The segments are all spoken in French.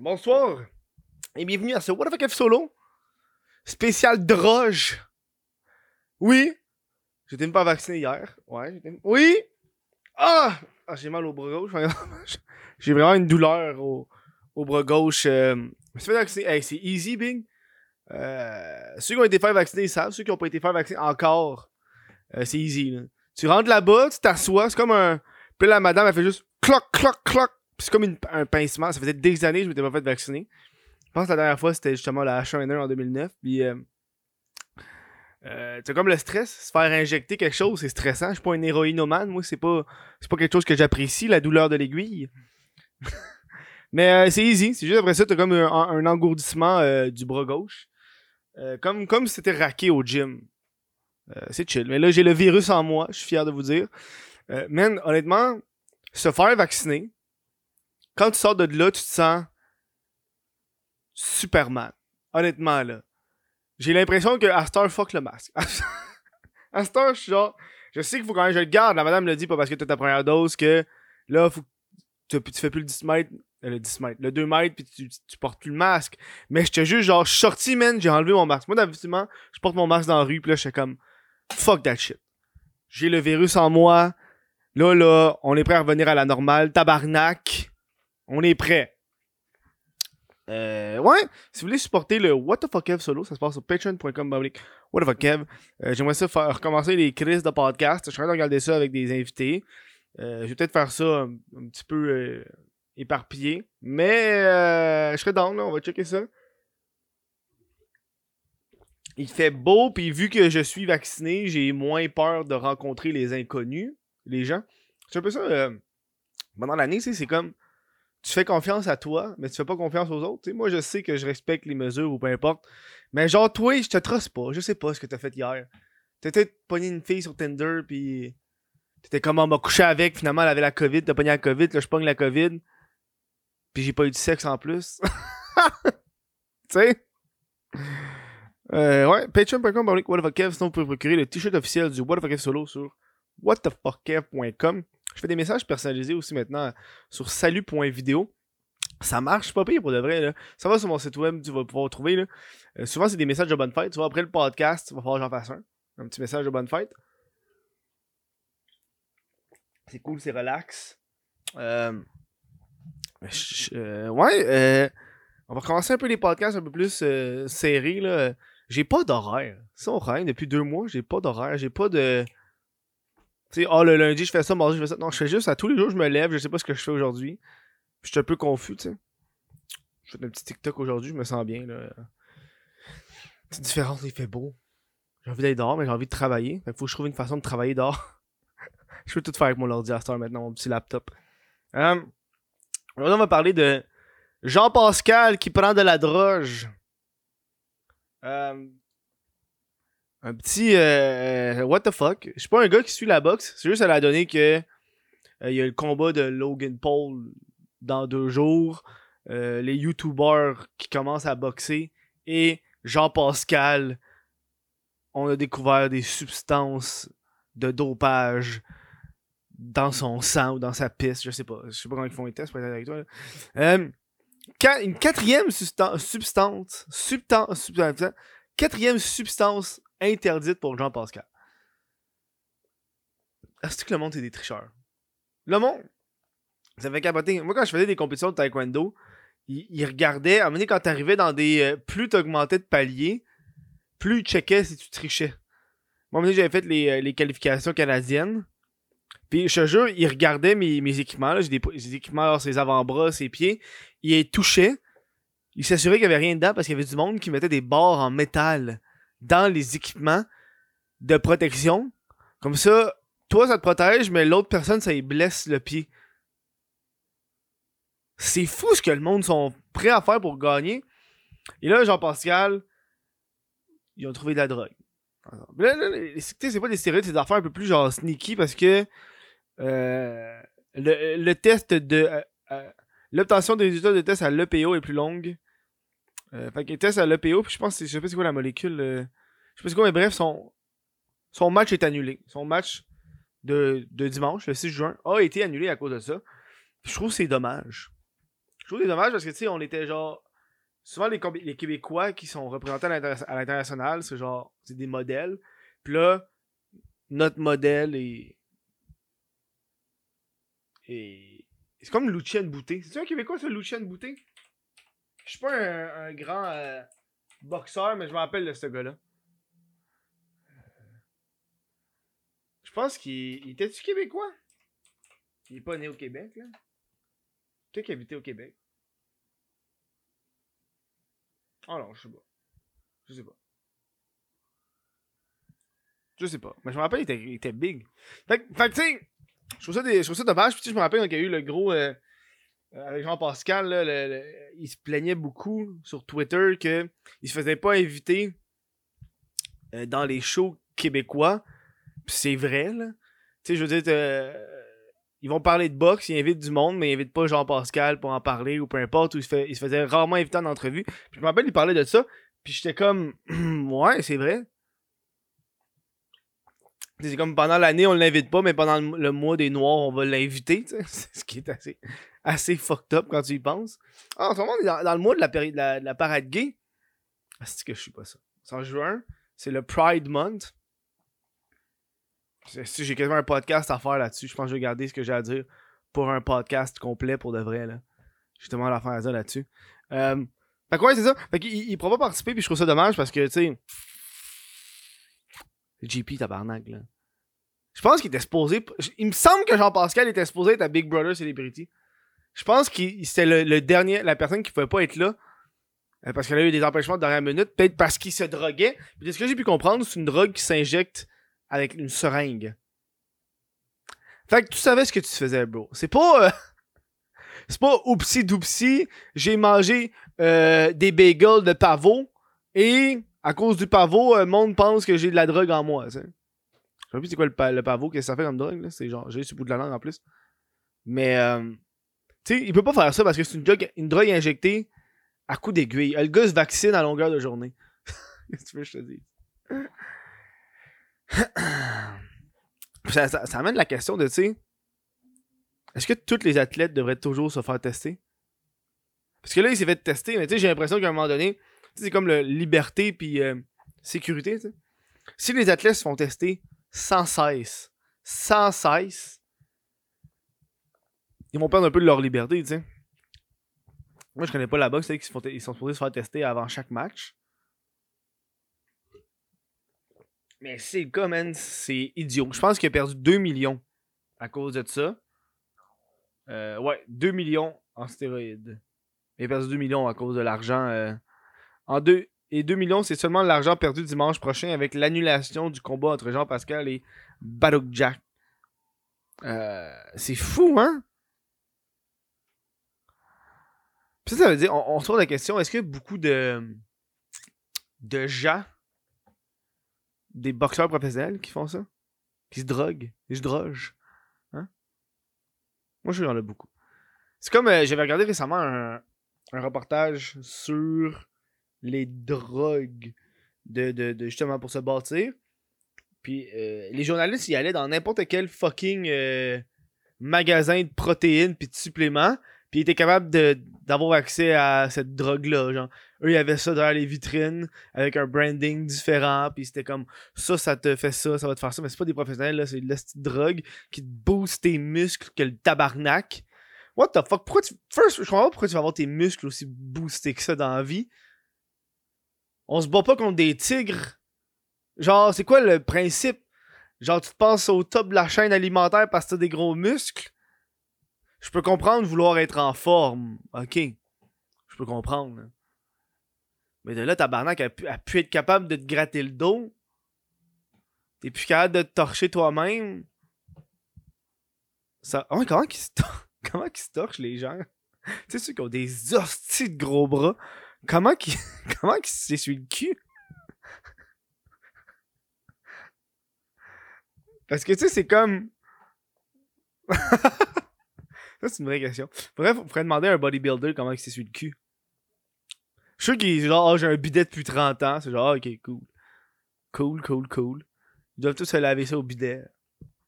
Bonsoir et bienvenue à ce What the fuck solo spécial droge. Oui, j'étais pas vacciné hier. Ouais, j'étais. Oui! Ah! ah j'ai mal au bras gauche. j'ai vraiment une douleur au, au bras gauche. Euh, vacciner. Hey, c'est easy, Bing. Euh, ceux qui ont été fait vacciner, savent. Ceux qui n'ont pas été fait vacciner encore, euh, c'est easy. Tu rentres là-bas, tu t'assois, c'est comme un. Puis la madame, elle fait juste cloc, cloc, cloc c'est comme un pincement. Ça faisait des années que je m'étais pas fait vacciner. Je pense que la dernière fois, c'était justement la H1N1 en 2009. Puis, euh, euh, c'est comme le stress, se faire injecter quelque chose, c'est stressant. Je suis pas un héroïnomane, moi, c'est pas, c'est pas quelque chose que j'apprécie, la douleur de l'aiguille. Mais euh, c'est easy, c'est juste après ça, t'as comme un, engourdissement du bras gauche. comme, comme si c'était raqué au gym. c'est chill. Mais là, j'ai le virus en moi, je suis fier de vous dire. man, honnêtement, se faire vacciner, quand tu sors de là, tu te sens Superman. Honnêtement, là. J'ai l'impression que Astor fuck le masque. Astor, je suis genre. Je sais qu'il faut quand même que je le garde. La madame me l'a dit pas parce que t'as ta première dose que là, faut tu, tu fais plus le 10 mètres. Euh, le 10 mètres. Le 2 mètres, puis tu, portes plus le masque. Mais je te jure, genre, sorti, man, j'ai enlevé mon masque. Moi, d'habitude, je porte mon masque dans la rue, puis là, je suis comme. Fuck that shit. J'ai le virus en moi. Là, là, on est prêt à revenir à la normale. Tabarnak. On est prêt. Euh, ouais, si vous voulez supporter le What the fuck Kev solo, ça se passe sur patreon.com What the fuck Kev. Euh, j'aimerais ça faire recommencer les crises de podcast. Je suis en train de regarder ça avec des invités. Euh, je vais peut-être faire ça un, petit peu éparpillé. Mais je serais down, là, on va checker ça. Il fait beau, puis vu que je suis vacciné, j'ai moins peur de rencontrer les inconnus, les gens. C'est un peu ça. pendant l'année, c'est comme tu fais confiance à toi, mais tu fais pas confiance aux autres. moi, je sais que je respecte les mesures ou peu importe. Mais genre, toi, je te trosse pas. Je sais pas ce que t'as fait hier. T'as peut-être pogné une fille sur Tinder, puis t'étais comme on m'a couché avec, finalement, elle avait la COVID, t'as pogné la COVID, là, je pogne la COVID. Puis j'ai pas eu de sexe en plus. tu sais? Euh, ouais, patreon.com, whatthefuckkev, sinon vous pouvez procurer le t-shirt officiel du What solo sur whatthefuckkev.com. Je fais des messages personnalisés aussi maintenant sur salut.video. Ça marche pas pire pour de vrai. Là. Ça va sur mon site web, tu vas pouvoir trouver. Là. Euh, souvent, c'est des messages de bonne fête. Tu vois, après le podcast, il va falloir que j'en fasse un. Un petit message de bonne fête. C'est cool, c'est relax. Euh, euh, ouais, on va recommencer un peu les podcasts un peu plus serrés. J'ai pas d'horaire. Ça, on rien depuis deux mois. J'ai pas d'horaire. J'ai pas de. Tu sais, oh, le lundi, je fais ça, mardi, je fais ça. Non, je fais juste à tous les jours, je me lève, je sais pas ce que je fais aujourd'hui. Je suis un peu confus, tu sais. Je fais un petit TikTok aujourd'hui, je me sens bien, là. C'est différent, il fait beau. J'ai envie d'aller dehors, mais j'ai envie de travailler. Fait faut que je trouve une façon de travailler dehors. je peux tout faire avec mon ordi à maintenant, mon petit laptop. Euh, on va parler de Jean-Pascal qui prend de la droge. Euh, un petit euh, what the fuck? Je suis pas un gars qui suit la boxe. C'est juste à la donné que euh, il y a le combat de Logan Paul dans deux jours. Euh, les YouTubers qui commencent à boxer. Et Jean-Pascal. On a découvert des substances de dopage dans son sang ou dans sa piste. Je sais pas. Je sais pas comment ils font les tests pour être avec toi. une quatrième substance. Substance. Substance. Quatrième substance interdite pour Jean-Pascal. Est-ce que le monde, c'est des tricheurs? Le monde, ça fait capoter. Moi, quand je faisais des compétitions de taekwondo, ils, regardaient, à un moment donné, quand t'arrivais dans des. Euh, plus t'augmentais de paliers, plus ils checkaient si tu trichais. Moi, donné, j'avais fait les, euh, les, qualifications canadiennes. Puis, je te jure, ils regardaient mes, mes équipements. J'ai des, équipements, ses avant-bras, ses pieds. Ils touchaient. Ils s'assuraient qu'il n'y avait rien dedans parce qu'il y avait du monde qui mettait des barres en métal dans les équipements de protection. Comme ça, toi, ça te protège, mais l'autre personne, ça y blesse le pied. C'est fou ce que le monde sont prêts à faire pour gagner. Et là, Jean-Pascal, ils ont trouvé de la drogue. c'est pas des stéroïdes, c'est des affaires un peu plus genre sneaky parce que euh, le, test de. Euh, euh, l'obtention des résultats de test à l'EPO est plus longue fait qu'il teste à l'EPO, puis je pense, je sais pas c'est quoi la molécule. Je sais pas c'est quoi, mais bref, son, son match est annulé. Son match de, de dimanche, le 6 juin, a été annulé à cause de ça. je trouve que c'est dommage. Je trouve c'est dommage parce que, tu sais, on était genre. Souvent, les, les Québécois qui sont représentés à l'international, c'est genre. C'est des modèles. Puis là, notre modèle est. Et. C'est comme Lucien Bouté. C'est-tu un Québécois, ça, Lucien Bouté? Je suis pas un, grand euh, boxeur, mais je me rappelle de ce gars-là. Je pense qu'il était-tu québécois? Il est pas né au Québec, là. Peut-être qu'il habitait au Québec. Oh non, je sais pas. Je sais pas. Je sais pas. Mais je me rappelle, il était, big. Fait, que, tu sais, je trouve ça, je dommage. Puis, je me rappelle qu'il y a eu le gros. Euh, euh, avec Jean-Pascal, il se plaignait beaucoup sur Twitter qu'il se faisait pas inviter euh, dans les shows québécois. C'est vrai, là. Tu sais, je veux dire, ils vont parler de boxe, ils invitent du monde, mais ils invitent pas Jean-Pascal pour en parler ou peu importe, ou il se, faisait rarement inviter en entrevue. Puis je me rappelle, il parlait de ça, puis j'étais comme, ouais, c'est vrai. C'est comme pendant l'année, on l'invite pas, mais pendant le, mois des Noirs, on va l'inviter. C'est ce qui est assez, assez fucked up quand tu y penses. Ah, en ce moment, dans, le mois de la, la, parade gay. Ah, c'est que je suis pas ça? C'est en juin, c'est le Pride Month. J'ai quasiment un podcast à faire là-dessus. Je pense que je vais garder ce que j'ai à dire pour un podcast complet pour de vrai. Là. Justement, l'affaire à dire là-dessus. Euh, fait quoi, c'est ça. Fait qu'il il pourra pas participer, puis je trouve ça dommage parce que, tu sais. JP tabarnak, là. Je pense qu'il était supposé. Il me semble que Jean-Pascal était supposé être à Big Brother Celebrity. Je pense que c'était le, dernier, la personne qui pouvait pas être là. Euh, parce qu'elle a eu des empêchements de dernière minute. Peut-être parce qu'il se droguait. Puis de ce que j'ai pu comprendre, c'est une drogue qui s'injecte avec une seringue. Fait que tu savais ce que tu faisais, bro. C'est pas. Euh, c'est pas oupsi doupsi, j'ai mangé euh, des bagels de pavot et à cause du pavot, le monde pense que j'ai de la drogue en moi. Je sais plus c'est quoi le, pavot, qu'est-ce que ça fait comme drogue. C'est genre, j'ai sur le bout de la langue en plus. Mais, euh, tu sais, il peut pas faire ça parce que c'est une drogue, une drogue injectée à coup d'aiguille. Le gars se vaccine à longueur de journée. Qu'est-ce que tu veux que je te dise? Ça, amène la question de, tu sais, est-ce que tous les athlètes devraient toujours se faire tester? Parce que là, il s'est fait tester, mais tu sais, j'ai l'impression qu'à un moment donné, c'est comme le liberté puis euh, sécurité. Si les athlètes se font tester sans cesse, sans cesse, ils vont perdre un peu de leur liberté, tu sais. Moi, je connais pas la boxe, ils, ils sont supposés se faire tester avant chaque match. Mais c'est le cas, c'est idiot. Je pense qu'il a perdu 2 millions à cause de ça. Euh, ouais, 2 millions en stéroïdes. Il a perdu 2 millions à cause de l'argent. Euh, en deux, et 2 millions, c'est seulement l'argent perdu dimanche prochain avec l'annulation du combat entre Jean-Pascal et Barouk Jack. Euh, c'est fou, hein? ça, ça veut dire, on, on se pose la question, est-ce que beaucoup de, de gens des boxeurs professionnels qui font ça. Qui se droguent. Ils se droguent. Hein? Moi, je en ai beaucoup. C'est comme, euh, j'avais regardé récemment un, reportage sur les drogues de, de, justement pour se bâtir. Puis euh, les journalistes y allaient dans n'importe quel fucking euh, magasin de protéines puis de suppléments. Puis ils étaient capables d'avoir accès à cette drogue-là. Genre, eux, ils avaient ça dans les vitrines avec un branding différent. Puis c'était comme ça, ça te fait ça, ça va te faire ça. Mais c'est pas des professionnels, là, c'est de la drogue qui te booste tes muscles que le tabarnak. What the fuck? Pourquoi tu. First, je comprends pas pourquoi tu vas avoir tes muscles aussi boostés que ça dans la vie. On se bat pas contre des tigres. Genre, c'est quoi le principe? Genre, tu te passes au top de la chaîne alimentaire parce que t'as des gros muscles? Je peux comprendre vouloir être en forme. Ok. Je peux comprendre. Mais de là, tabarnak pu, a pu être capable de te gratter le dos. T'es plus capable de te torcher toi-même. Ça. Oh, comment qu'ils se Comment qu'ils se torchent les gens? tu sais, ceux qui ont des hosties de gros bras. Comment qu'ils. comment qu'ils s'essuient le cul? Parce que tu sais, c'est comme. Ça, c'est une vraie question. On pourrait demander à un bodybuilder comment il s'essuie le cul. Je suis sûr qu'il genre, oh, j'ai un bidet depuis 30 ans. C'est genre, ah, ok, cool. Cool, cool, cool. Ils doivent tous se laver ça au bidet.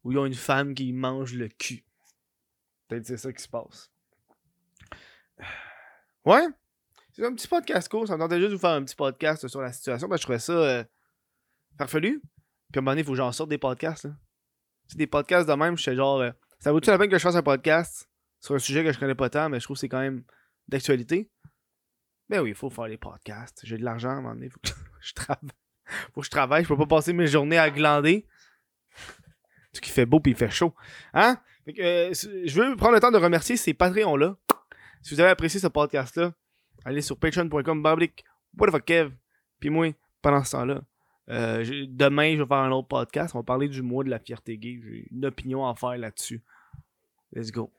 Ou ils ont une femme qui mange le cul. Peut-être c'est ça qui se passe. Ouais. C'est un petit podcast court. Ça me tentait juste de vous faire un petit podcast sur la situation. Parce je trouvais ça euh, farfelu. Puis à un moment donné, il faut que j'en sorte des podcasts. C'est des podcasts de même. Je suis genre, euh, ça vaut-tu la peine que je fasse un podcast sur un sujet que je connais pas tant, mais je trouve que c'est quand même d'actualité? Ben oui, il faut faire les podcasts. J'ai de l'argent à un moment donné. Faut que je travaille. Faut je travaille. Je peux pas passer mes journées à glander. Ce qui fait beau puis il fait chaud. Hein? Euh, je veux prendre le temps de remercier ces Patreons-là. Si vous avez apprécié ce podcast-là, allez sur patreon.com bablique Kev. Puis moi, pendant ce temps-là, euh, demain, je vais faire un autre podcast. On va parler du mois de la fierté gay. J'ai une opinion à faire là-dessus. Let's go.